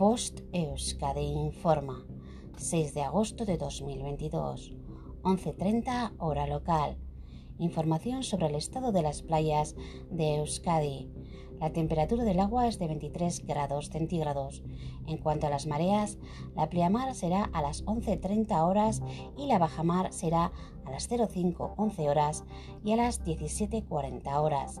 Post Euskadi informa. 6 de agosto de 2022. 11.30 hora local. Información sobre el estado de las playas de Euskadi. La temperatura del agua es de 23 grados centígrados. En cuanto a las mareas, la pleamar será a las 11.30 horas y la bajamar será a las 05.11 horas y a las 17.40 horas.